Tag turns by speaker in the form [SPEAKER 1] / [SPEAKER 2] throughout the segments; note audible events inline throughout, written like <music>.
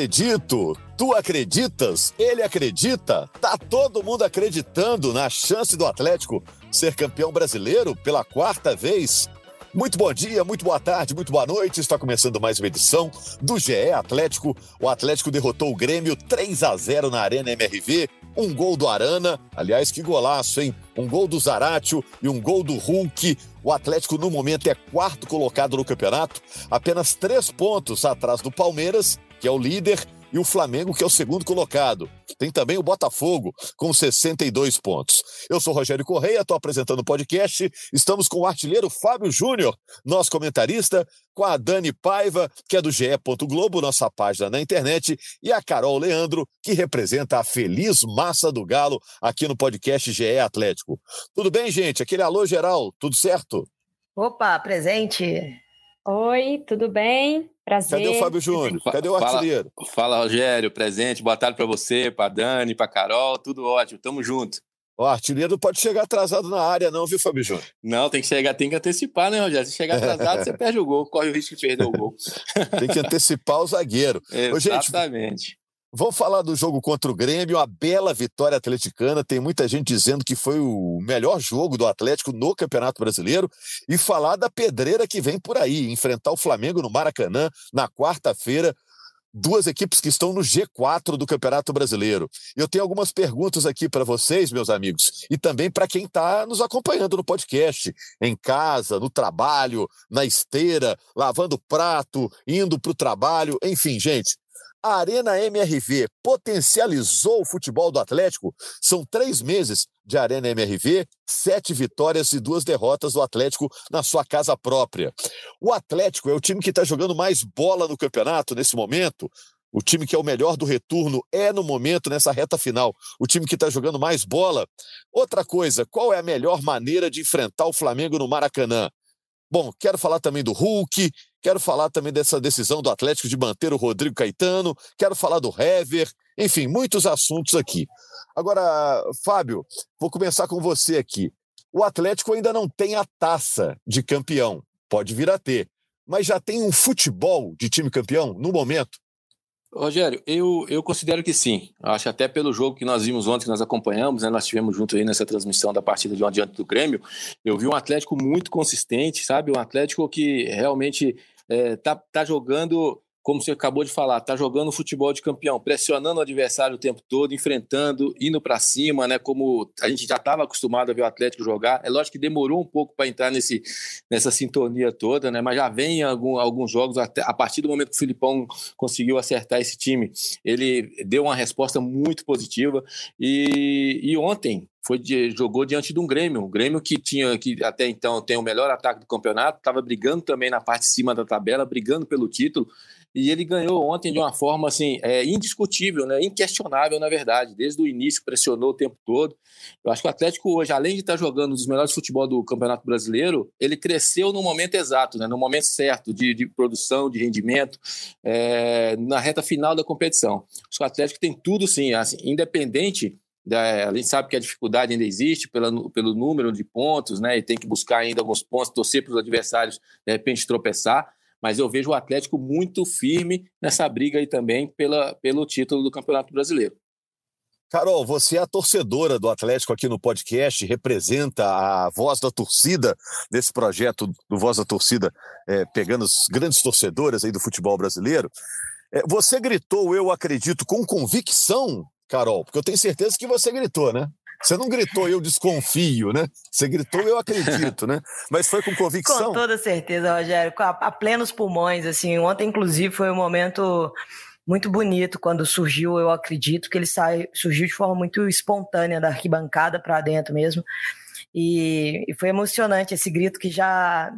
[SPEAKER 1] Acredito, tu acreditas, ele acredita, tá todo mundo acreditando na chance do Atlético ser campeão brasileiro pela quarta vez. Muito bom dia, muito boa tarde, muito boa noite. Está começando mais uma edição do GE Atlético. O Atlético derrotou o Grêmio 3 a 0 na Arena MRV. Um gol do Arana, aliás, que golaço, hein? Um gol do Zaratio e um gol do Hulk. O Atlético, no momento, é quarto colocado no campeonato, apenas três pontos atrás do Palmeiras que é o líder, e o Flamengo, que é o segundo colocado. Tem também o Botafogo, com 62 pontos. Eu sou Rogério Correia, estou apresentando o podcast. Estamos com o artilheiro Fábio Júnior, nosso comentarista, com a Dani Paiva, que é do GE. Globo, nossa página na internet, e a Carol Leandro, que representa a feliz massa do Galo aqui no podcast GE Atlético. Tudo bem, gente? Aquele alô geral, tudo certo?
[SPEAKER 2] Opa, presente.
[SPEAKER 3] Oi, tudo bem? Prazer.
[SPEAKER 1] Cadê o Fábio Júnior? Cadê o artilheiro?
[SPEAKER 4] Fala, fala Rogério, presente. Boa tarde para você, para Dani, para Carol. Tudo ótimo, tamo junto.
[SPEAKER 1] O artilheiro não pode chegar atrasado na área, não, viu, Fábio Júnior?
[SPEAKER 4] Não, tem que chegar, tem que antecipar, né, Rogério? Se chegar atrasado, você <laughs> perde o gol, corre o risco de perder o gol.
[SPEAKER 1] tem que antecipar o zagueiro.
[SPEAKER 4] Exatamente.
[SPEAKER 1] Ô, gente, Vamos falar do jogo contra o Grêmio, a bela vitória atleticana. Tem muita gente dizendo que foi o melhor jogo do Atlético no Campeonato Brasileiro. E falar da pedreira que vem por aí, enfrentar o Flamengo no Maracanã na quarta-feira. Duas equipes que estão no G4 do Campeonato Brasileiro. Eu tenho algumas perguntas aqui para vocês, meus amigos, e também para quem está nos acompanhando no podcast, em casa, no trabalho, na esteira, lavando prato, indo para o trabalho, enfim, gente. A Arena MRV potencializou o futebol do Atlético. São três meses de Arena MRV, sete vitórias e duas derrotas do Atlético na sua casa própria. O Atlético é o time que está jogando mais bola no campeonato nesse momento. O time que é o melhor do retorno é, no momento, nessa reta final, o time que está jogando mais bola. Outra coisa, qual é a melhor maneira de enfrentar o Flamengo no Maracanã? Bom, quero falar também do Hulk, quero falar também dessa decisão do Atlético de manter o Rodrigo Caetano, quero falar do Hever, enfim, muitos assuntos aqui. Agora, Fábio, vou começar com você aqui. O Atlético ainda não tem a taça de campeão, pode vir a ter, mas já tem um futebol de time campeão no momento?
[SPEAKER 4] Rogério, eu, eu considero que sim. Acho até pelo jogo que nós vimos ontem, que nós acompanhamos, né, nós tivemos junto aí nessa transmissão da partida de um adiante do Grêmio, eu vi um Atlético muito consistente, sabe? Um Atlético que realmente é, tá, tá jogando como você acabou de falar, tá jogando futebol de campeão, pressionando o adversário o tempo todo, enfrentando, indo para cima, né? Como a gente já estava acostumado a ver o Atlético jogar. É lógico que demorou um pouco para entrar nesse, nessa sintonia toda, né? Mas já vem algum, alguns jogos, até, a partir do momento que o Filipão conseguiu acertar esse time, ele deu uma resposta muito positiva. E, e ontem, foi de, jogou diante de um Grêmio, um Grêmio que tinha que até então tem o melhor ataque do campeonato, estava brigando também na parte de cima da tabela, brigando pelo título, e ele ganhou ontem de uma forma assim é, indiscutível, né, inquestionável na verdade, desde o início pressionou o tempo todo. Eu acho que o Atlético hoje, além de estar jogando os melhores futebol do Campeonato Brasileiro, ele cresceu no momento exato, né, no momento certo de, de produção, de rendimento, é, na reta final da competição. Acho que o Atlético tem tudo sim, assim, independente a gente sabe que a dificuldade ainda existe pela, pelo número de pontos, né? E tem que buscar ainda alguns pontos, torcer para os adversários de repente tropeçar. Mas eu vejo o Atlético muito firme nessa briga aí também pela, pelo título do Campeonato Brasileiro.
[SPEAKER 1] Carol, você é a torcedora do Atlético aqui no podcast, representa a voz da torcida nesse projeto do Voz da Torcida, é, pegando os grandes torcedores aí do futebol brasileiro. É, você gritou, eu acredito, com convicção Carol? Porque eu tenho certeza que você gritou, né? Você não gritou eu desconfio, né? Você gritou eu acredito, né? Mas foi com convicção.
[SPEAKER 2] Com toda certeza, Rogério, a, a plenos pulmões, assim. Ontem, inclusive, foi um momento muito bonito quando surgiu, eu acredito que ele sai, surgiu de forma muito espontânea da arquibancada para dentro mesmo. E, e, foi emocionante esse grito que já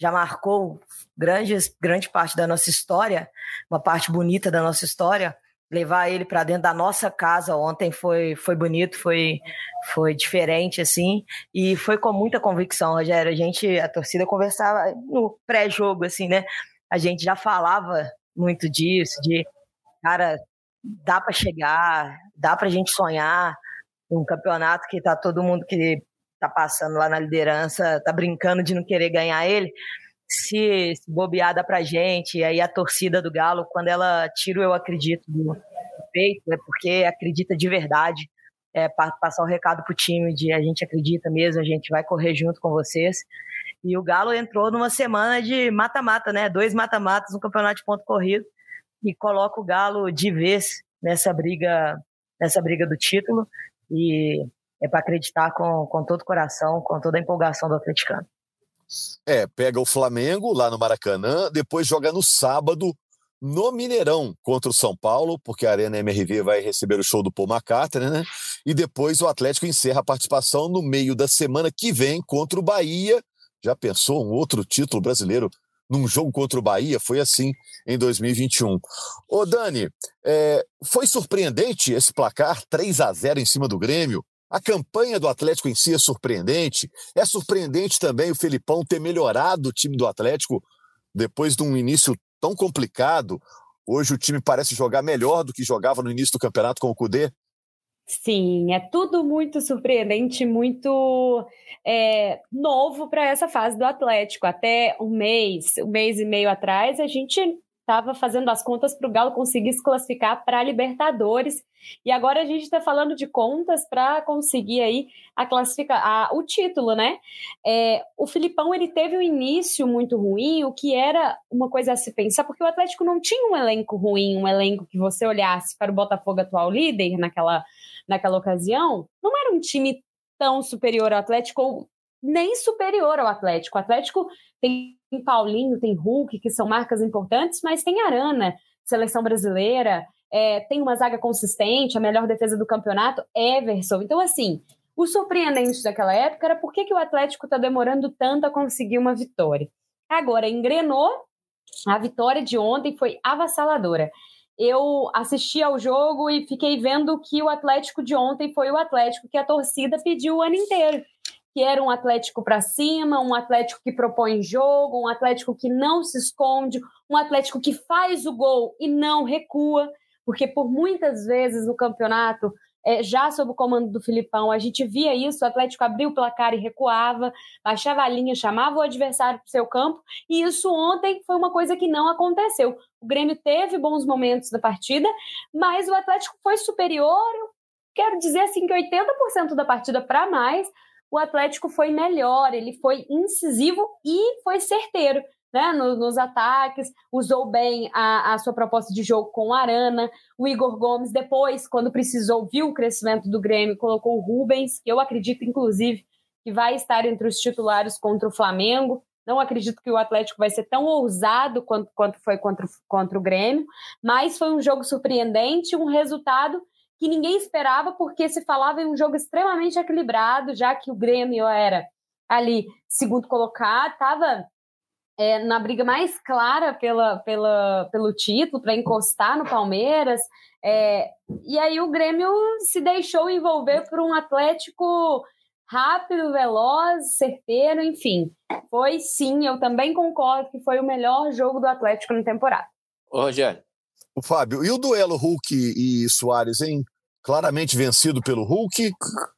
[SPEAKER 2] já marcou grande, grande parte da nossa história, uma parte bonita da nossa história levar ele para dentro da nossa casa ontem foi, foi bonito, foi, foi diferente, assim, e foi com muita convicção, Rogério. A gente, a torcida conversava no pré-jogo, assim, né? A gente já falava muito disso, de cara, dá para chegar, dá para a gente sonhar um campeonato que tá todo mundo que tá passando lá na liderança, tá brincando de não querer ganhar ele se, se bobear pra gente, e aí a torcida do Galo, quando ela tira o eu acredito do peito, é porque acredita de verdade, é, passar o recado pro time de a gente acredita mesmo, a gente vai correr junto com vocês. E o Galo entrou numa semana de mata-mata, né? Dois mata-matas no campeonato de ponto corrido e coloca o Galo de vez nessa briga, nessa briga do título. E é para acreditar com, com todo o coração, com toda a empolgação do atleticano.
[SPEAKER 1] É, pega o Flamengo lá no Maracanã, depois joga no sábado no Mineirão contra o São Paulo, porque a Arena MRV vai receber o show do Paul McCartney, né? E depois o Atlético encerra a participação no meio da semana que vem contra o Bahia. Já pensou um outro título brasileiro num jogo contra o Bahia? Foi assim em 2021. Ô Dani, é, foi surpreendente esse placar 3 a 0 em cima do Grêmio? A campanha do Atlético em si é surpreendente. É surpreendente também o Felipão ter melhorado o time do Atlético depois de um início tão complicado. Hoje o time parece jogar melhor do que jogava no início do campeonato com o Cudê.
[SPEAKER 3] Sim, é tudo muito surpreendente, muito é, novo para essa fase do Atlético. Até um mês, um mês e meio atrás, a gente estava fazendo as contas para o Galo conseguir se classificar para a Libertadores. E agora a gente está falando de contas para conseguir aí a classificar a, o título, né? É, o Filipão ele teve um início muito ruim, o que era uma coisa a se pensar, porque o Atlético não tinha um elenco ruim, um elenco que você olhasse para o Botafogo atual líder naquela, naquela ocasião, não era um time tão superior ao Atlético, nem superior ao Atlético. O Atlético tem Paulinho, tem Hulk, que são marcas importantes, mas tem Arana, seleção brasileira, é, tem uma zaga consistente, a melhor defesa do campeonato, Everson. Então, assim, o surpreendente daquela época era por que, que o Atlético está demorando tanto a conseguir uma vitória. Agora, engrenou, a vitória de ontem foi avassaladora. Eu assisti ao jogo e fiquei vendo que o Atlético de ontem foi o Atlético que a torcida pediu o ano inteiro que era um Atlético para cima, um Atlético que propõe jogo, um Atlético que não se esconde, um Atlético que faz o gol e não recua, porque por muitas vezes no campeonato, é, já sob o comando do Filipão, a gente via isso, o Atlético abria o placar e recuava, baixava a linha, chamava o adversário para o seu campo, e isso ontem foi uma coisa que não aconteceu. O Grêmio teve bons momentos da partida, mas o Atlético foi superior, quero dizer assim que 80% da partida para mais, o Atlético foi melhor, ele foi incisivo e foi certeiro. Né, nos, nos, ataques, usou bem a, a, sua proposta de jogo com o Arana, o Igor Gomes, depois, quando precisou, viu o crescimento do Grêmio, colocou o Rubens, que eu acredito, inclusive, que vai estar entre os titulares contra o Flamengo. Não acredito que o Atlético vai ser tão ousado quanto, quanto foi contra, contra o Grêmio, mas foi um jogo surpreendente, um resultado que ninguém esperava, porque se falava em um jogo extremamente equilibrado, já que o Grêmio era ali segundo colocado, estava é, na briga mais clara pela, pela, pelo título, para encostar no Palmeiras. É, e aí o Grêmio se deixou envolver por um Atlético rápido, veloz, certeiro, enfim. Foi sim, eu também concordo que foi o melhor jogo do Atlético na temporada.
[SPEAKER 4] Ô, Rogério.
[SPEAKER 1] O Fábio, e o duelo Hulk e Soares, hein? Claramente vencido pelo Hulk?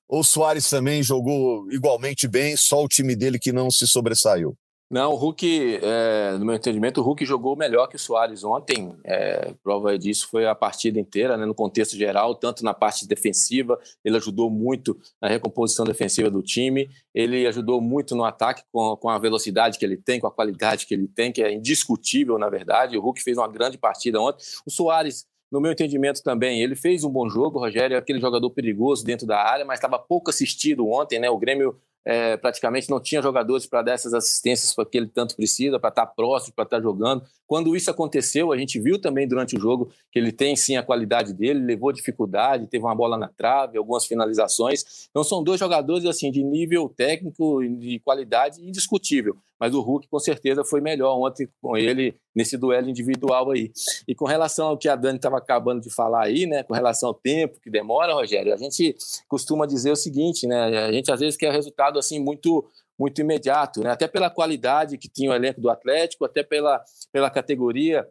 [SPEAKER 1] Ou Soares também jogou igualmente bem, só o time dele que não se sobressaiu?
[SPEAKER 4] Não, o Hulk, é, no meu entendimento, o Hulk jogou melhor que o Soares ontem. É, prova disso foi a partida inteira, né, no contexto geral, tanto na parte defensiva, ele ajudou muito na recomposição defensiva do time, ele ajudou muito no ataque com, com a velocidade que ele tem, com a qualidade que ele tem, que é indiscutível, na verdade. O Hulk fez uma grande partida ontem. O Soares no meu entendimento também, ele fez um bom jogo, Rogério é aquele jogador perigoso dentro da área, mas estava pouco assistido ontem, né? O Grêmio é, praticamente não tinha jogadores para dar essas assistências que ele tanto precisa, para estar próximo, para estar jogando. Quando isso aconteceu, a gente viu também durante o jogo que ele tem sim a qualidade dele, levou dificuldade, teve uma bola na trave, algumas finalizações. Então são dois jogadores assim de nível técnico e de qualidade indiscutível. Mas o Hulk com certeza foi melhor ontem com ele nesse duelo individual aí. E com relação ao que a Dani estava acabando de falar aí, né, com relação ao tempo que demora, Rogério, a gente costuma dizer o seguinte, né, a gente às vezes quer resultado assim muito muito imediato, né? até pela qualidade que tinha o elenco do Atlético, até pela, pela categoria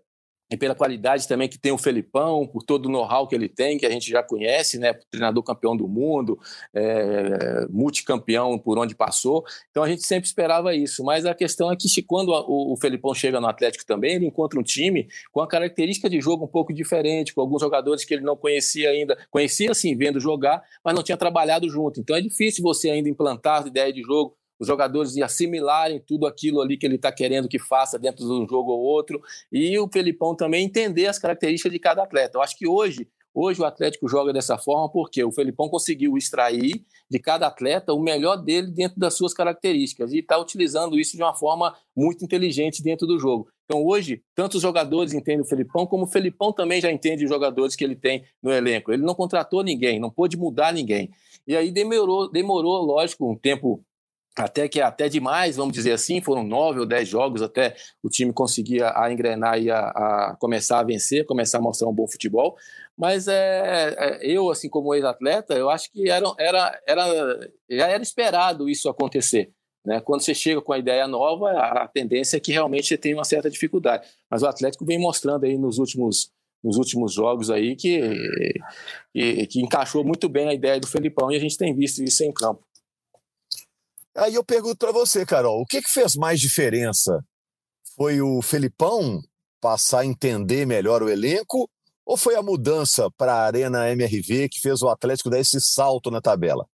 [SPEAKER 4] e pela qualidade também que tem o Felipão, por todo o know-how que ele tem, que a gente já conhece, né? Treinador campeão do mundo, é, multicampeão por onde passou. Então a gente sempre esperava isso. Mas a questão é que quando o, o Felipão chega no Atlético também, ele encontra um time com a característica de jogo um pouco diferente, com alguns jogadores que ele não conhecia ainda, conhecia assim, vendo jogar, mas não tinha trabalhado junto. Então é difícil você ainda implantar a ideia de jogo os jogadores assimilarem tudo aquilo ali que ele está querendo que faça dentro de um jogo ou outro, e o Felipão também entender as características de cada atleta. Eu acho que hoje, hoje o Atlético joga dessa forma porque o Felipão conseguiu extrair de cada atleta o melhor dele dentro das suas características e está utilizando isso de uma forma muito inteligente dentro do jogo. Então hoje, tanto os jogadores entendem o Felipão, como o Felipão também já entende os jogadores que ele tem no elenco. Ele não contratou ninguém, não pôde mudar ninguém. E aí demorou, demorou, lógico, um tempo até que até demais, vamos dizer assim, foram nove ou dez jogos até o time conseguir a, engrenar e a, a, começar a vencer, começar a mostrar um bom futebol. Mas é, é eu, assim como ex-atleta, eu acho que era, era, era, já era esperado isso acontecer. Né? Quando você chega com a ideia nova, a, a tendência é que realmente você tenha uma certa dificuldade. Mas o Atlético vem mostrando aí nos últimos nos últimos jogos aí que, que, que encaixou muito bem a ideia do Felipão e a gente tem visto isso em campo.
[SPEAKER 1] Aí eu pergunto para você, Carol, o que, que fez mais diferença? Foi o Felipão passar a entender melhor o elenco ou foi a mudança para a Arena MRV que fez o Atlético dar esse salto na tabela?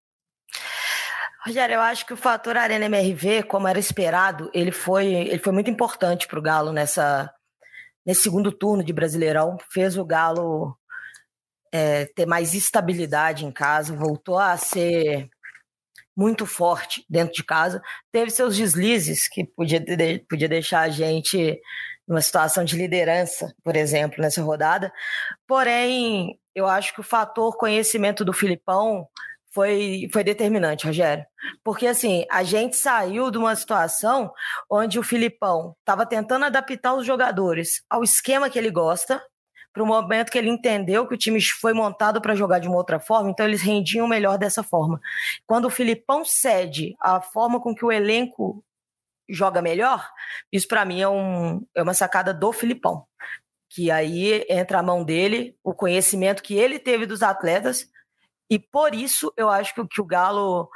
[SPEAKER 2] Rogério, eu acho que o fator Arena MRV, como era esperado, ele foi, ele foi muito importante para o Galo nessa, nesse segundo turno de Brasileirão. Fez o Galo é, ter mais estabilidade em casa, voltou a ser muito forte dentro de casa. Teve seus deslizes que podia, podia deixar a gente numa situação de liderança, por exemplo, nessa rodada. Porém, eu acho que o fator conhecimento do Filipão foi, foi determinante, Rogério. Porque, assim, a gente saiu de uma situação onde o Filipão estava tentando adaptar os jogadores ao esquema que ele gosta, para o momento que ele entendeu que o time foi montado para jogar de uma outra forma, então eles rendiam melhor dessa forma. Quando o Filipão cede a forma com que o elenco joga melhor, isso para mim é, um, é uma sacada do Filipão. Que aí entra a mão dele, o conhecimento que ele teve dos atletas, e por isso eu acho que, que o Galo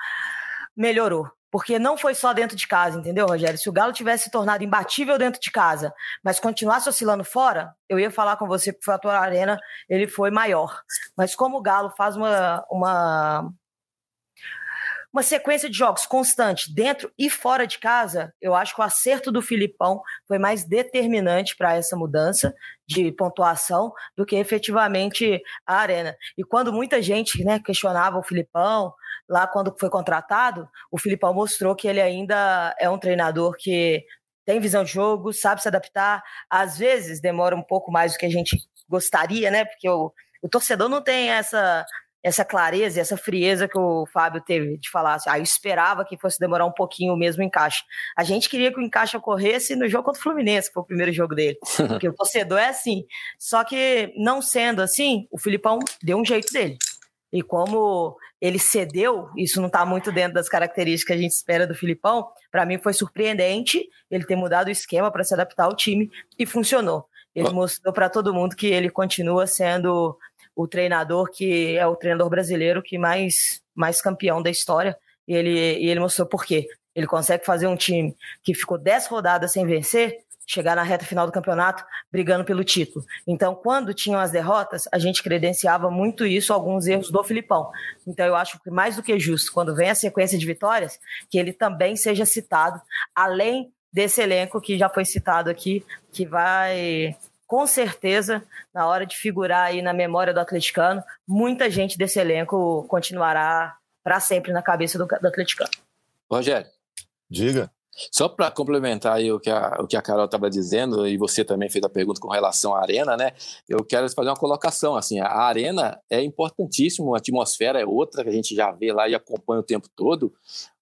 [SPEAKER 2] melhorou porque não foi só dentro de casa, entendeu, Rogério? Se o Galo tivesse se tornado imbatível dentro de casa, mas continuasse oscilando fora, eu ia falar com você que o fator arena ele foi maior. Mas como o Galo faz uma, uma uma sequência de jogos constante dentro e fora de casa, eu acho que o acerto do Filipão foi mais determinante para essa mudança de pontuação do que efetivamente a Arena. E quando muita gente né, questionava o Filipão, lá quando foi contratado, o Filipão mostrou que ele ainda é um treinador que tem visão de jogo, sabe se adaptar, às vezes demora um pouco mais do que a gente gostaria, né? Porque o, o torcedor não tem essa essa clareza e essa frieza que o Fábio teve de falar assim, ah, eu esperava que fosse demorar um pouquinho o mesmo encaixe. A gente queria que o encaixe ocorresse no jogo contra o Fluminense, que foi o primeiro jogo dele. <laughs> Porque o torcedor é assim. Só que, não sendo assim, o Filipão deu um jeito dele. E como ele cedeu, isso não está muito dentro das características que a gente espera do Filipão, para mim foi surpreendente ele ter mudado o esquema para se adaptar ao time e funcionou. Ele mostrou para todo mundo que ele continua sendo o treinador que é o treinador brasileiro que mais, mais campeão da história. E ele, e ele mostrou por quê. Ele consegue fazer um time que ficou 10 rodadas sem vencer, chegar na reta final do campeonato brigando pelo título. Então, quando tinham as derrotas, a gente credenciava muito isso, alguns erros do Filipão. Então, eu acho que mais do que justo, quando vem a sequência de vitórias, que ele também seja citado, além desse elenco que já foi citado aqui, que vai com certeza, na hora de figurar aí na memória do atleticano, muita gente desse elenco continuará para sempre na cabeça do, do atleticano.
[SPEAKER 4] Rogério.
[SPEAKER 1] Diga.
[SPEAKER 4] Só para complementar aí o que a, o que a Carol estava dizendo, e você também fez a pergunta com relação à arena, né? Eu quero fazer uma colocação. Assim, a arena é importantíssimo, a atmosfera é outra que a gente já vê lá e acompanha o tempo todo,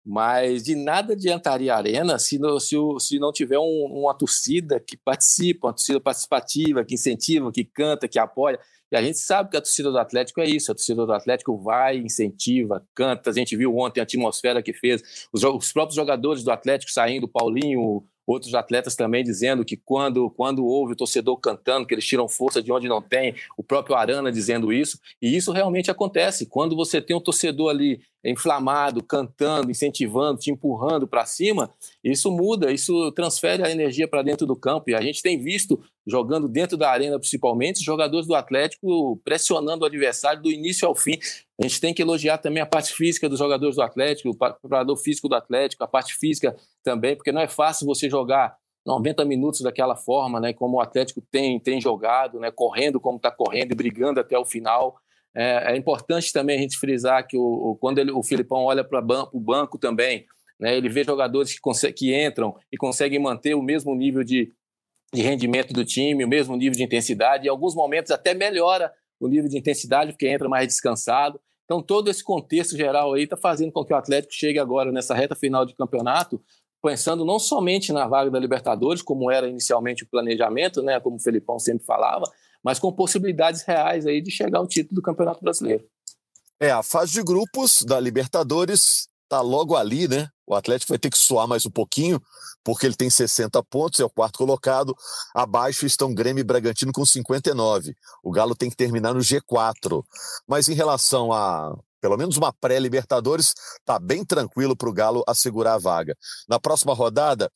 [SPEAKER 4] Mas de nada adiantaria a Arena se não, se, se não tiver um, uma torcida que participa, uma torcida participativa, que incentiva, que canta, que apoia. E a gente sabe que a torcida do Atlético é isso. A torcida do Atlético vai, incentiva, canta. A gente viu ontem a atmosfera que fez. Os, os próprios jogadores do Atlético saindo, Paulinho, outros atletas também dizendo que quando, quando houve o torcedor cantando, que eles tiram força de onde não tem, o próprio Arana dizendo isso, e isso realmente acontece. Quando você tem um torcedor ali inflamado, cantando, incentivando, te empurrando para cima, isso muda, isso transfere a energia para dentro do campo. E a gente tem visto, jogando dentro da arena principalmente, jogadores do Atlético pressionando o adversário do início ao fim. A gente tem que elogiar também a parte física dos jogadores do Atlético, o preparador físico do Atlético, a parte física também, porque não é fácil você jogar 90 minutos daquela forma, né, como o Atlético tem, tem jogado, né, correndo como está correndo e brigando até o final. É, é, importante também a gente frisar que o, o quando ele, o Filipão olha para ban o banco também, né, ele vê jogadores que, que entram e conseguem manter o mesmo nível de, de rendimento do time, o mesmo nível de intensidade, em alguns momentos até melhora o nível de intensidade, porque entra mais descansado. Então, todo esse contexto geral aí está fazendo com que o Atlético chegue agora nessa reta final de campeonato, pensando não somente na vaga da Libertadores, como era inicialmente o planejamento, né, como o Felipão sempre falava, mas com possibilidades reais aí de chegar ao título do Campeonato Brasileiro.
[SPEAKER 1] É, a fase de grupos da Libertadores está logo ali, né? O Atlético vai ter que suar mais um pouquinho, porque ele tem 60 pontos, é o quarto colocado. Abaixo estão Grêmio e Bragantino com 59. O Galo tem que terminar no G4. Mas em relação a pelo menos uma pré-Libertadores, tá bem tranquilo para o Galo assegurar a vaga. Na próxima rodada,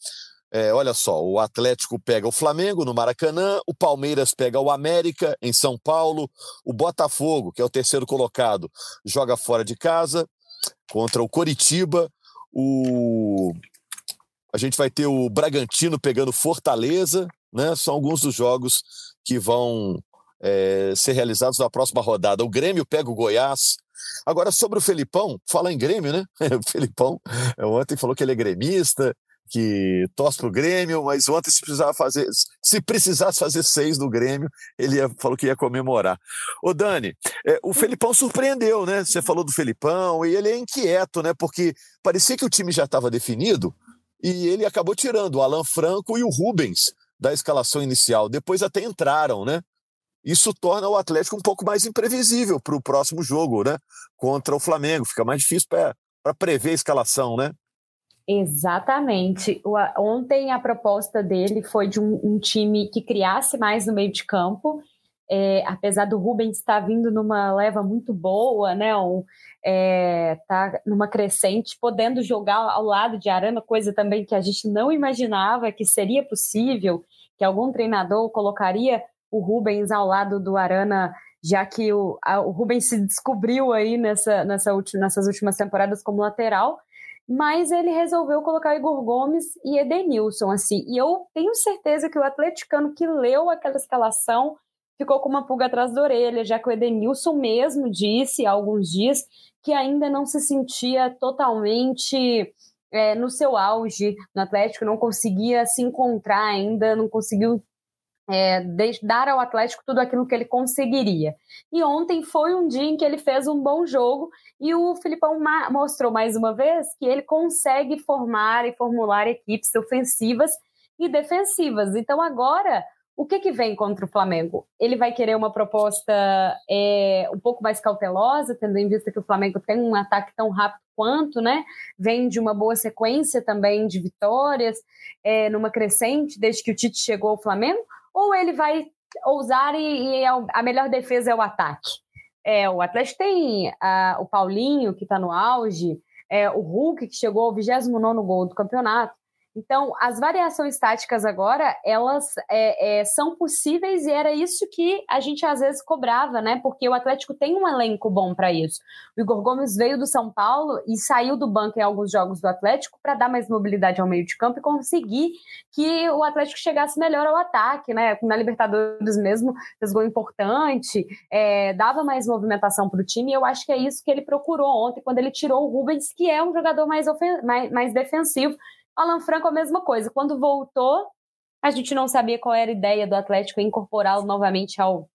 [SPEAKER 1] é, olha só, o Atlético pega o Flamengo no Maracanã, o Palmeiras pega o América em São Paulo, o Botafogo, que é o terceiro colocado, joga fora de casa contra o Coritiba, o a gente vai ter o Bragantino pegando Fortaleza, né? São alguns dos jogos que vão é, ser realizados na próxima rodada. O Grêmio pega o Goiás. Agora, sobre o Felipão, fala em Grêmio, né? <laughs> O Felipão ontem falou que ele é gremista, que torce o Grêmio, mas ontem se precisava fazer, se precisasse fazer seis do Grêmio, ele ia, falou que ia comemorar. Ô Dani, é, o Felipão surpreendeu, né? Você falou do Felipão e ele é inquieto, né? Porque parecia que o time já estava definido e ele acabou tirando o Alan Franco e o Rubens da escalação inicial. Depois até entraram, né? Isso torna o Atlético um pouco mais imprevisível para o próximo jogo, né? Contra o Flamengo. Fica mais difícil para prever a escalação, né?
[SPEAKER 3] Exatamente. Ontem a proposta dele foi de um, um, time que criasse mais no meio de campo. É, apesar do Rubens estar vindo numa leva muito boa, né? Um, é, tá numa crescente, podendo jogar ao lado de Arana, coisa também que a gente não imaginava que seria possível, que algum treinador colocaria o Rubens ao lado do Arana, já que o, a, o Rubens se descobriu aí nessa, nessa nessas últimas temporadas como lateral mas ele resolveu colocar Igor Gomes e Edenilson, assim. E eu tenho certeza que o atleticano que leu aquela escalação ficou com uma pulga atrás da orelha, já que o Edenilson mesmo disse há alguns dias que ainda não se sentia totalmente é, no seu auge no Atlético, não conseguia se encontrar ainda, não conseguiu é, dar ao Atlético tudo aquilo que ele conseguiria. E ontem foi um dia em que ele fez um bom jogo e o Filipão mostrou mais uma vez que ele consegue formar e formular equipes ofensivas e defensivas. Então agora o que, que vem contra o Flamengo? Ele vai querer uma proposta é, um pouco mais cautelosa, tendo em vista que o Flamengo tem um ataque tão rápido quanto, né? Vem de uma boa sequência também de vitórias, é, numa crescente desde que o Tite chegou ao Flamengo, ou ele vai ousar e, e a melhor defesa é o ataque? É, o Atlético tem uh, o Paulinho, que está no auge, é, o Hulk, que chegou ao 29 gol do campeonato. Então, as variações táticas agora, elas é, é, são possíveis e era isso que a gente às vezes cobrava, né? Porque o Atlético tem um elenco bom para isso. O Igor Gomes veio do São Paulo e saiu do banco em alguns jogos do Atlético para dar mais mobilidade ao meio de campo e conseguir que o Atlético chegasse melhor ao ataque, né? Na Libertadores mesmo, fez gol importante, é, dava mais movimentação para o time e eu acho que é isso que ele procurou ontem quando ele tirou o Rubens, que é um jogador mais, mais, mais defensivo Alan Franco, a mesma coisa. Quando voltou, a gente não sabia qual era a ideia do Atlético incorporá-lo novamente ao,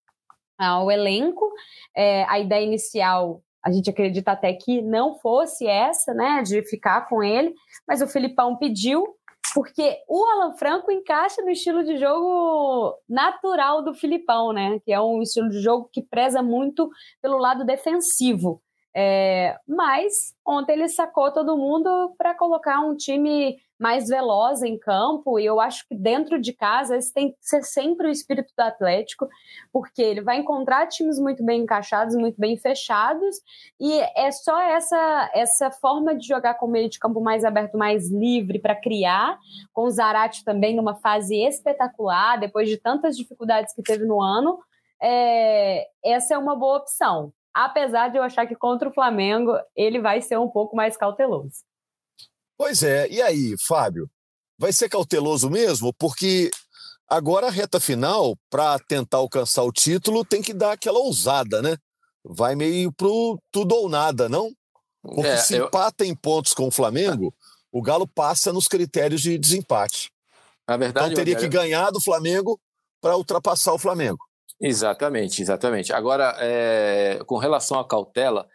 [SPEAKER 3] ao elenco. É, a ideia inicial a gente acredita até que não fosse essa, né, de ficar com ele, mas o Filipão pediu, porque o Alan Franco encaixa no estilo de jogo natural do Filipão, né, que é um estilo de jogo que preza muito pelo lado defensivo. É, mas ontem ele sacou todo mundo para colocar um time mais veloz em campo, e eu acho que dentro de casa esse tem que ser sempre o espírito do Atlético, porque ele vai encontrar times muito bem encaixados, muito bem fechados, e é só essa essa forma de jogar com o meio de campo mais aberto, mais livre para criar, com o Zarate também numa fase espetacular, depois de tantas dificuldades que teve no ano, é, essa é uma boa opção. Apesar de eu achar que contra o Flamengo ele vai ser um pouco mais cauteloso.
[SPEAKER 1] Pois é, e aí, Fábio? Vai ser cauteloso mesmo? Porque agora a reta final, para tentar alcançar o título, tem que dar aquela ousada, né? Vai meio pro tudo ou nada, não? Porque é, se eu... empata em pontos com o Flamengo, o Galo passa nos critérios de desempate.
[SPEAKER 4] Na verdade,
[SPEAKER 1] então teria que ganhar do Flamengo para ultrapassar o Flamengo.
[SPEAKER 4] Exatamente, exatamente. Agora, é, com relação à cautela,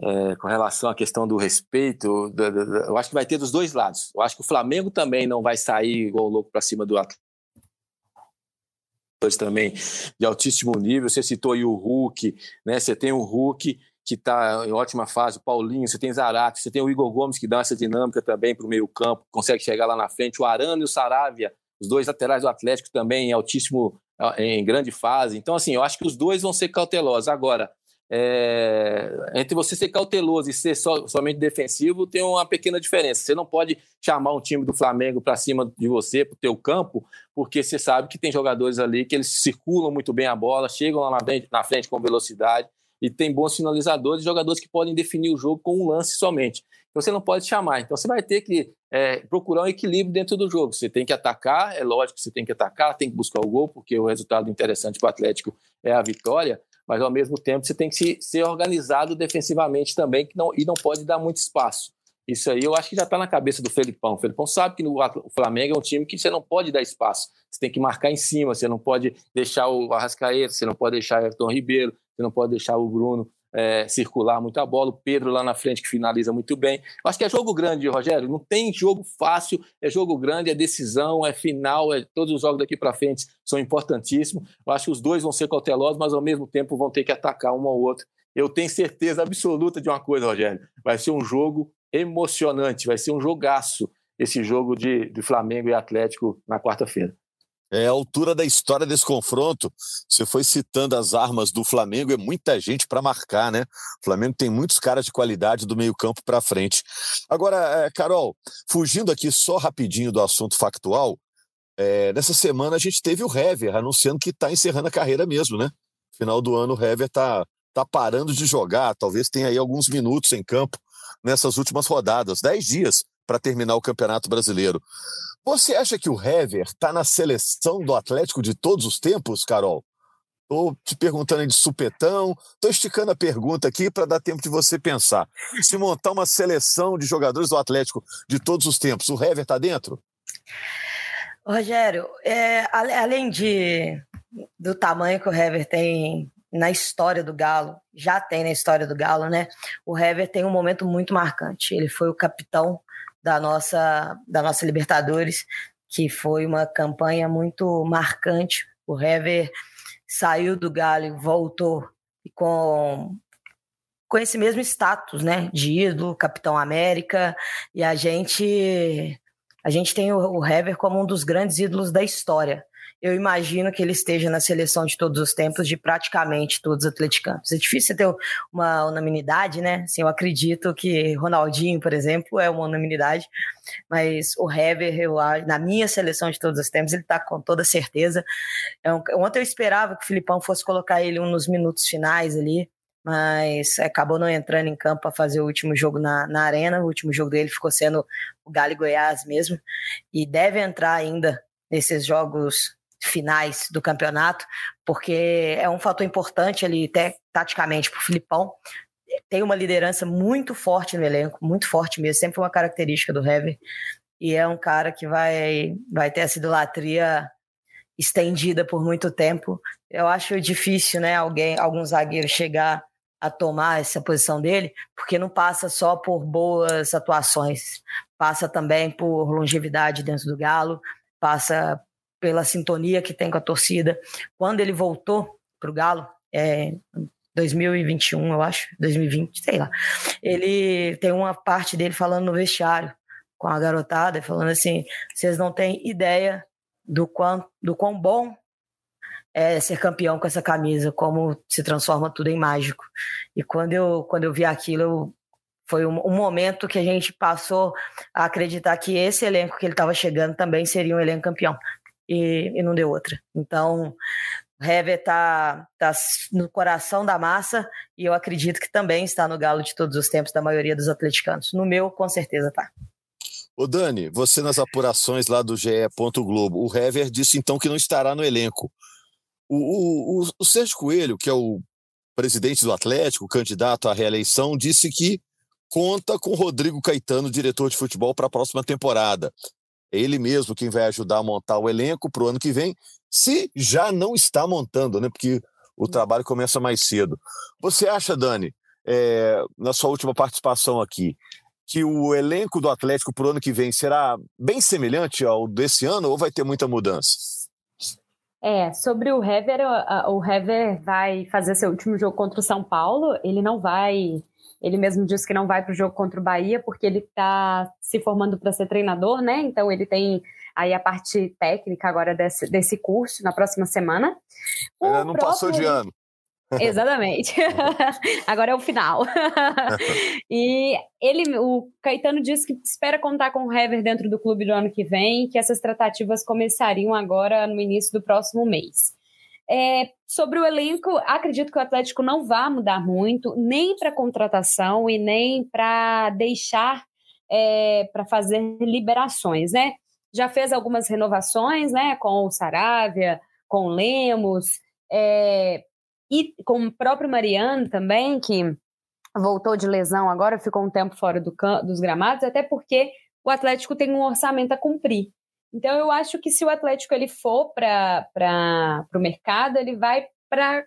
[SPEAKER 4] é, com relação à questão do respeito, do, do, do, eu acho que vai ter dos dois lados. Eu acho que o Flamengo também não vai sair igual louco para cima do Atlético também de altíssimo nível. Você citou aí o Hulk, né? Você tem o Hulk que está em ótima fase, o Paulinho, você tem Zarate, você tem o Igor Gomes que dá essa dinâmica também para o meio campo, consegue chegar lá na frente, o Arano e o Saravia, os dois laterais do Atlético também em altíssimo, em grande fase. Então, assim, eu acho que os dois vão ser cautelosos. Agora, é, entre você ser cauteloso e ser so, somente defensivo, tem uma pequena diferença. Você não pode chamar um time do Flamengo para cima de você, para o teu campo, porque você sabe que tem jogadores ali que eles circulam muito bem a bola, chegam lá na frente, na frente com velocidade e tem bons finalizadores, jogadores que podem definir o jogo com um lance somente. Então você não pode chamar. Então você vai ter que é, procurar um equilíbrio dentro do jogo. Você tem que atacar, é lógico que você tem que atacar, tem que buscar o gol, porque o resultado interessante para o Atlético é a vitória mas ao mesmo tempo você tem que se, ser organizado defensivamente também que não, e não pode dar muito espaço. Isso aí eu acho que já está na cabeça do Felipão. O Felipão sabe que no, o Flamengo é um time que você não pode dar espaço. Você tem que marcar em cima, você não pode deixar o Arrascaeta, você não pode deixar o Everton Ribeiro, você não pode deixar o Bruno é, circular muita bola, o Pedro lá na frente que finaliza muito bem. Eu acho que é jogo grande, Rogério. Não tem jogo fácil, é jogo grande, é decisão, é final, é, todos os jogos daqui para frente são importantíssimos. Eu acho que os dois vão ser cautelosos, mas ao mesmo tempo vão ter que atacar um ao outro. Eu tenho certeza absoluta de uma coisa, Rogério. Vai ser um jogo emocionante, vai ser um jogaço esse jogo de, de Flamengo e Atlético na quarta-feira.
[SPEAKER 1] É a altura da história desse confronto. Você foi citando as armas do Flamengo, é muita gente para marcar, né? O Flamengo tem muitos caras de qualidade do meio-campo para frente. Agora, é, Carol, fugindo aqui só rapidinho do assunto factual, é, nessa semana a gente teve o Hever anunciando que está encerrando a carreira mesmo, né? Final do ano o Hever está tá parando de jogar, talvez tenha aí alguns minutos em campo nessas últimas rodadas, dez dias para terminar o Campeonato Brasileiro. Você acha que o Hever está na seleção do Atlético de todos os tempos, Carol? Estou te perguntando de supetão, estou esticando a pergunta aqui para dar tempo de você pensar. Se montar uma seleção de jogadores do Atlético de todos os tempos, o Hever está dentro?
[SPEAKER 2] Rogério, é, além de, do tamanho que o Hever tem na história do Galo, já tem na história do Galo, né? O Hever tem um momento muito marcante. Ele foi o capitão da nossa, da nossa Libertadores, que foi uma campanha muito marcante. O Hever saiu do Galo voltou com, com esse mesmo status, né, de ídolo, Capitão América, e a gente a gente tem o, o Hever como um dos grandes ídolos da história eu imagino que ele esteja na seleção de todos os tempos de praticamente todos os atleticanos. É difícil ter uma unanimidade, né? Assim, eu acredito que Ronaldinho, por exemplo, é uma unanimidade, mas o Hever, eu, na minha seleção de todos os tempos, ele está com toda certeza. É ontem eu esperava que o Filipão fosse colocar ele nos minutos finais ali, mas acabou não entrando em campo para fazer o último jogo na, na arena. O último jogo dele ficou sendo o Galo e Goiás mesmo, e deve entrar ainda nesses jogos finais do campeonato, porque é um fator importante ali, até taticamente, para o Filipão. Tem uma liderança muito forte no elenco, muito forte mesmo, sempre uma característica do Hever. E é um cara que vai, vai ter essa idolatria estendida por muito tempo. Eu acho difícil, né, alguém, algum zagueiro chegar a tomar essa posição dele, porque não passa só por boas atuações, passa também por longevidade dentro do Galo, passa pela sintonia que tem com a torcida. Quando ele voltou para o Galo, é, 2021, eu acho, 2020, sei lá, ele tem uma parte dele falando no vestiário com a garotada, falando assim: vocês não têm ideia do quão, do quão bom é ser campeão com essa camisa, como se transforma tudo em mágico. E quando eu, quando eu vi aquilo, eu, foi um, um, momento que a gente passou a acreditar que esse elenco que ele estava chegando também seria um elenco campeão. E, e não deu outra. Então, o Hever está tá no coração da massa e eu acredito que também está no galo de todos os tempos da maioria dos atleticanos. No meu, com certeza tá.
[SPEAKER 1] Ô Dani, você nas apurações lá do GE. Globo, o Hever disse então que não estará no elenco. O, o, o, Sérgio Coelho, que é o presidente do Atlético, candidato à reeleição, disse que conta com Rodrigo Caetano, diretor de futebol, para a próxima temporada. É ele mesmo quem vai ajudar a montar o elenco para o ano que vem, se já não está montando, né? Porque o hum. trabalho começa mais cedo. Você acha, Dani, é, na sua última participação aqui, que o elenco do Atlético para o ano que vem será bem semelhante ao desse ano ou vai ter muita mudança?
[SPEAKER 3] É, sobre o Hever, o Hever vai fazer seu último jogo contra o São Paulo. Ele não vai. Ele mesmo disse que não vai para o jogo contra o Bahia porque ele está se formando para ser treinador, né? Então ele tem aí a parte técnica agora desse, desse curso na próxima semana.
[SPEAKER 1] O não próprio... passou de ano.
[SPEAKER 3] Exatamente. <laughs> Agora é o final. <laughs> e ele, o Caetano disse que espera contar com o Hever dentro do clube do ano que vem, que essas tratativas começariam agora no início do próximo mês. É, sobre o elenco, acredito que o Atlético não vai mudar muito, nem para contratação e nem para deixar é, para fazer liberações, né? Já fez algumas renovações, né? Com o Saravia, com o Lemos. É, e com o próprio Mariano também, que voltou de lesão agora, ficou um tempo fora do dos gramados, até porque o Atlético tem um orçamento a cumprir. Então eu acho que se o Atlético ele for para o mercado, ele vai para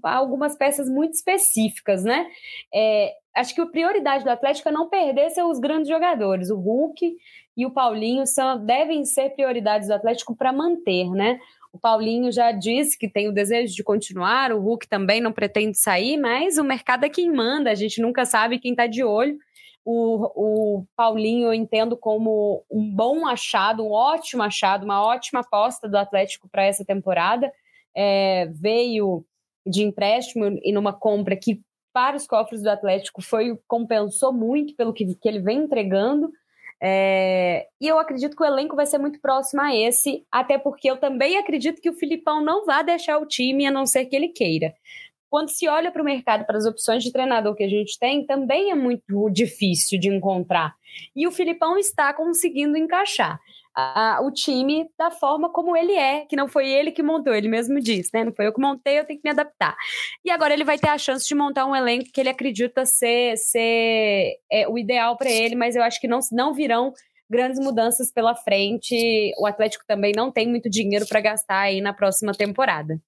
[SPEAKER 3] algumas peças muito específicas, né? É, acho que a prioridade do Atlético é não perder seus grandes jogadores. O Hulk e o Paulinho são, devem ser prioridades do Atlético para manter, né? O Paulinho já disse que tem o desejo de continuar, o Hulk também não pretende sair, mas o mercado é quem manda, a gente nunca sabe quem está de olho. O, o Paulinho eu entendo como um bom achado, um ótimo achado, uma ótima aposta do Atlético para essa temporada. É, veio de empréstimo e numa compra que para os cofres do Atlético foi compensou muito pelo que, que ele vem entregando. É, e eu acredito que o elenco vai ser muito próximo a esse, até porque eu também acredito que o Filipão não vai deixar o time a não ser que ele queira. Quando se olha para o mercado, para as opções de treinador que a gente tem, também é muito difícil de encontrar. E o Filipão está conseguindo encaixar a, o time da forma como ele é, que não foi ele que montou, ele mesmo disse, né? Não foi eu que montei, eu tenho que me adaptar. E agora ele vai ter a chance de montar um elenco que ele acredita ser, ser é, o ideal para ele, mas eu acho que não, não virão grandes mudanças pela frente. O Atlético também não tem muito dinheiro para gastar aí na próxima temporada.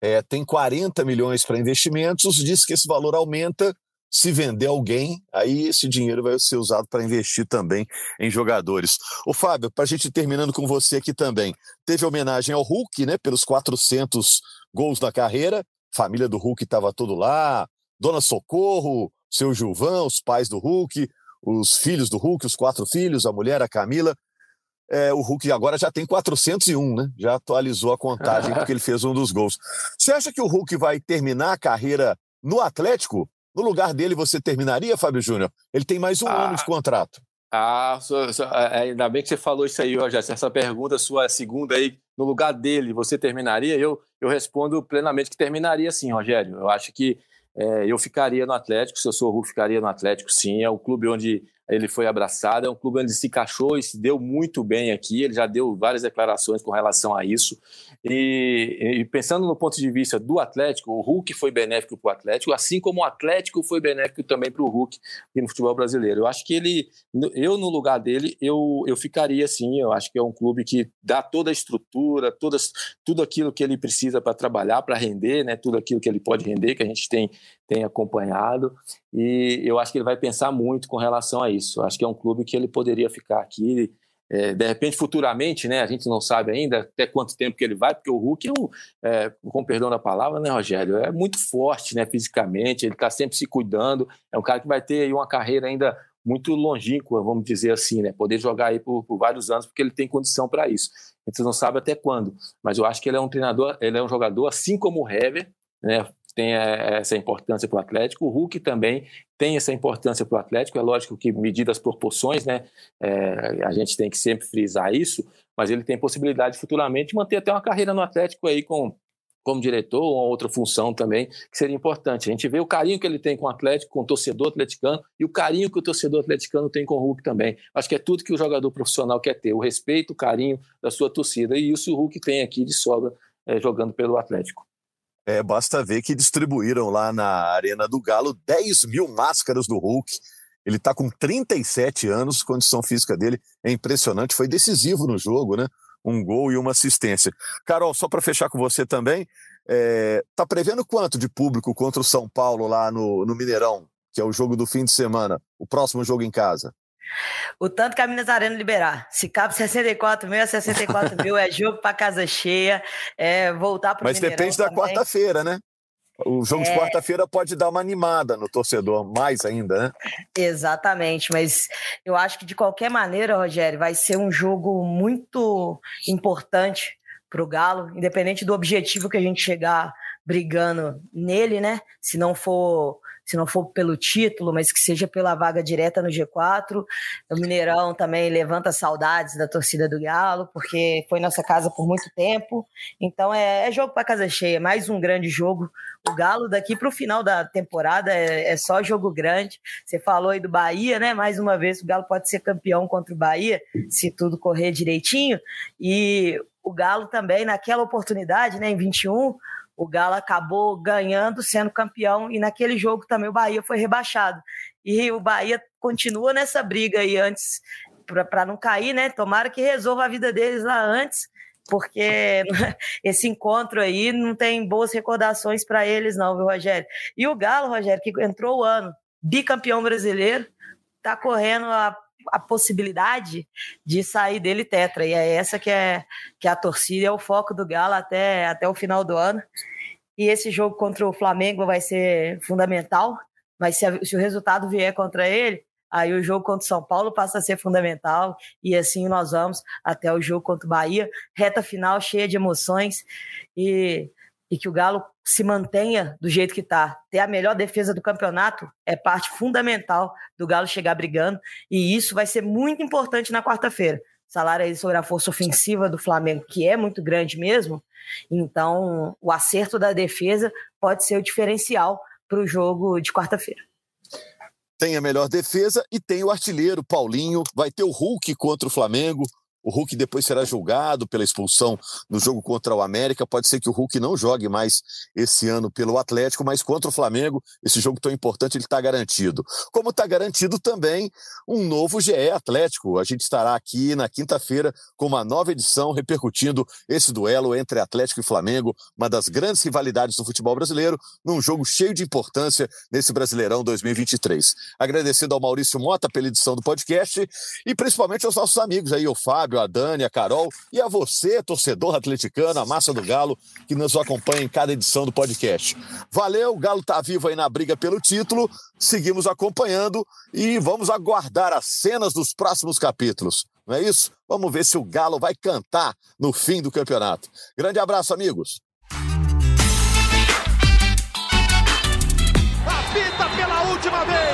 [SPEAKER 1] É, tem 40 milhões para investimentos, diz que esse valor aumenta se vender alguém, aí esse dinheiro vai ser usado para investir também em jogadores. O Fábio, para a gente terminando com você aqui também, teve homenagem ao Hulk, né, pelos 400 gols na carreira, família do Hulk estava todo lá, Dona Socorro, seu Gilvão, os pais do Hulk, os filhos do Hulk, os quatro filhos, a mulher, a Camila. É, o Hulk agora já tem 401, né? Já atualizou a contagem porque ele fez um dos gols. Você acha que o Hulk vai terminar a carreira no Atlético no lugar dele, você terminaria, Fábio Júnior? Ele tem mais um ah, ano de contrato.
[SPEAKER 4] Ah, é, ainda bem que você falou isso aí, já. Essa pergunta sua segunda aí, no lugar dele, você terminaria? Eu, eu respondo plenamente que terminaria sim, Rogério. Eu acho que é, eu ficaria no Atlético, se eu sou o Hulk, ficaria no Atlético sim. É o clube onde ele foi abraçado, é um clube onde se encaixou e se deu muito bem aqui. Ele já deu várias declarações com relação a isso. E, e, pensando no ponto de vista do Atlético, o Hulk foi benéfico para o Atlético, assim como o Atlético foi benéfico também para o Hulk no futebol brasileiro. Eu acho que ele, eu no lugar dele, eu, eu ficaria assim. Eu acho que é um clube que dá toda a estrutura, todas, tudo aquilo que ele precisa para trabalhar, para render, né? Tudo aquilo que ele pode render, que a gente tem tem acompanhado e eu acho que ele vai pensar muito com relação a isso. Acho que é um clube que ele poderia ficar aqui é, de repente, futuramente, né, a gente não sabe ainda até quanto tempo que ele vai, porque o Hulk, é um, é, com perdão da palavra, né, Rogério, é muito forte né, fisicamente, ele está sempre se cuidando, é um cara que vai ter uma carreira ainda muito longínqua, vamos dizer assim, né, poder jogar aí por, por vários anos, porque ele tem condição para isso. A gente não sabe até quando, mas eu acho que ele é um treinador, ele é um jogador, assim como o Hever, né, tem eh, essa importância para o Atlético. O Hulk também tem essa importância para o Atlético. É lógico que, medidas proporções, né? É, a gente tem que sempre frisar isso, mas ele tem possibilidade futuramente de manter até uma carreira no Atlético aí com como diretor ou outra função também, que seria importante. A gente vê o carinho que ele tem com o Atlético, com o torcedor atleticano, e o carinho que o torcedor atleticano tem com o Hulk também. Acho que é tudo que o jogador profissional quer ter, o respeito, o carinho da sua torcida, e isso o Hulk tem aqui de sobra é, jogando pelo Atlético.
[SPEAKER 1] É, basta ver que distribuíram lá na Arena do Galo 10 mil máscaras do Hulk. Ele está com 37 anos, condição física dele é impressionante, foi decisivo no jogo, né? Um gol e uma assistência. Carol, só para fechar com você também, é, tá prevendo quanto de público contra o São Paulo lá no, no Mineirão, que é o jogo do fim de semana, o próximo jogo em casa?
[SPEAKER 2] O tanto que a Minas Arena liberar. Se cabe 64 mil, é 64 <laughs> mil, é jogo para casa cheia, é voltar para o
[SPEAKER 1] Mas
[SPEAKER 2] Mineirão
[SPEAKER 1] depende da quarta-feira, né? O jogo é... de quarta-feira pode dar uma animada no torcedor, mais ainda, né?
[SPEAKER 2] Exatamente, mas eu acho que de qualquer maneira, Rogério, vai ser um jogo muito importante para o Galo, independente do objetivo que a gente chegar brigando nele, né? Se não for se não for pelo título, mas que seja pela vaga direta no G4. O Mineirão também levanta saudades da torcida do Galo, porque foi nossa casa por muito tempo. Então é, é jogo para casa cheia, mais um grande jogo. O Galo daqui para o final da temporada é, é, só jogo grande. Você falou aí do Bahia, né? Mais uma vez, o Galo pode ser campeão contra o Bahia, se tudo correr direitinho. E o Galo também, naquela oportunidade, né, em 21, o Galo acabou ganhando, sendo campeão, e naquele jogo também o Bahia foi rebaixado. E o Bahia continua nessa briga aí antes, para não cair, né? Tomara que resolva a vida deles lá antes, porque <laughs> esse encontro aí não tem boas recordações para eles, não, viu, Rogério? E o Galo, Rogério, que entrou o ano bicampeão brasileiro, tá correndo a a possibilidade de sair dele tetra. E é essa que é, que é a torcida, é o foco do Galo até, até o final do ano. E esse jogo contra o Flamengo vai ser fundamental, mas se, a, se o resultado vier contra ele, aí o jogo contra o São Paulo passa a ser fundamental e assim nós vamos até o jogo contra o Bahia, reta final cheia de emoções e e que o Galo se mantenha do jeito que está. Ter a melhor defesa do campeonato é parte fundamental do Galo chegar brigando, e isso vai ser muito importante na quarta-feira. Salário aí sobre a força ofensiva do Flamengo, que é muito grande mesmo, então o acerto da defesa pode ser o diferencial para o jogo de quarta-feira.
[SPEAKER 1] Tem a melhor defesa e tem o artilheiro Paulinho, vai ter o Hulk contra o Flamengo, o Hulk depois será julgado pela expulsão no jogo contra o América. Pode ser que o Hulk não jogue mais esse ano pelo Atlético, mas contra o Flamengo, esse jogo tão importante, ele está garantido. Como está garantido também um novo GE Atlético. A gente estará aqui na quinta-feira com uma nova edição repercutindo esse duelo entre Atlético e Flamengo, uma das grandes rivalidades do futebol brasileiro, num jogo cheio de importância nesse Brasileirão 2023. Agradecendo ao Maurício Mota pela edição do podcast e principalmente aos nossos amigos aí, o Fábio, Fábio, a Dani, a Carol e a você, torcedor atleticano, a massa do Galo, que nos acompanha em cada edição do podcast. Valeu, o Galo tá vivo aí na briga pelo título, seguimos acompanhando e vamos aguardar as cenas dos próximos capítulos. Não é isso? Vamos ver se o Galo vai cantar no fim do campeonato. Grande abraço, amigos.
[SPEAKER 5] Pela última vez.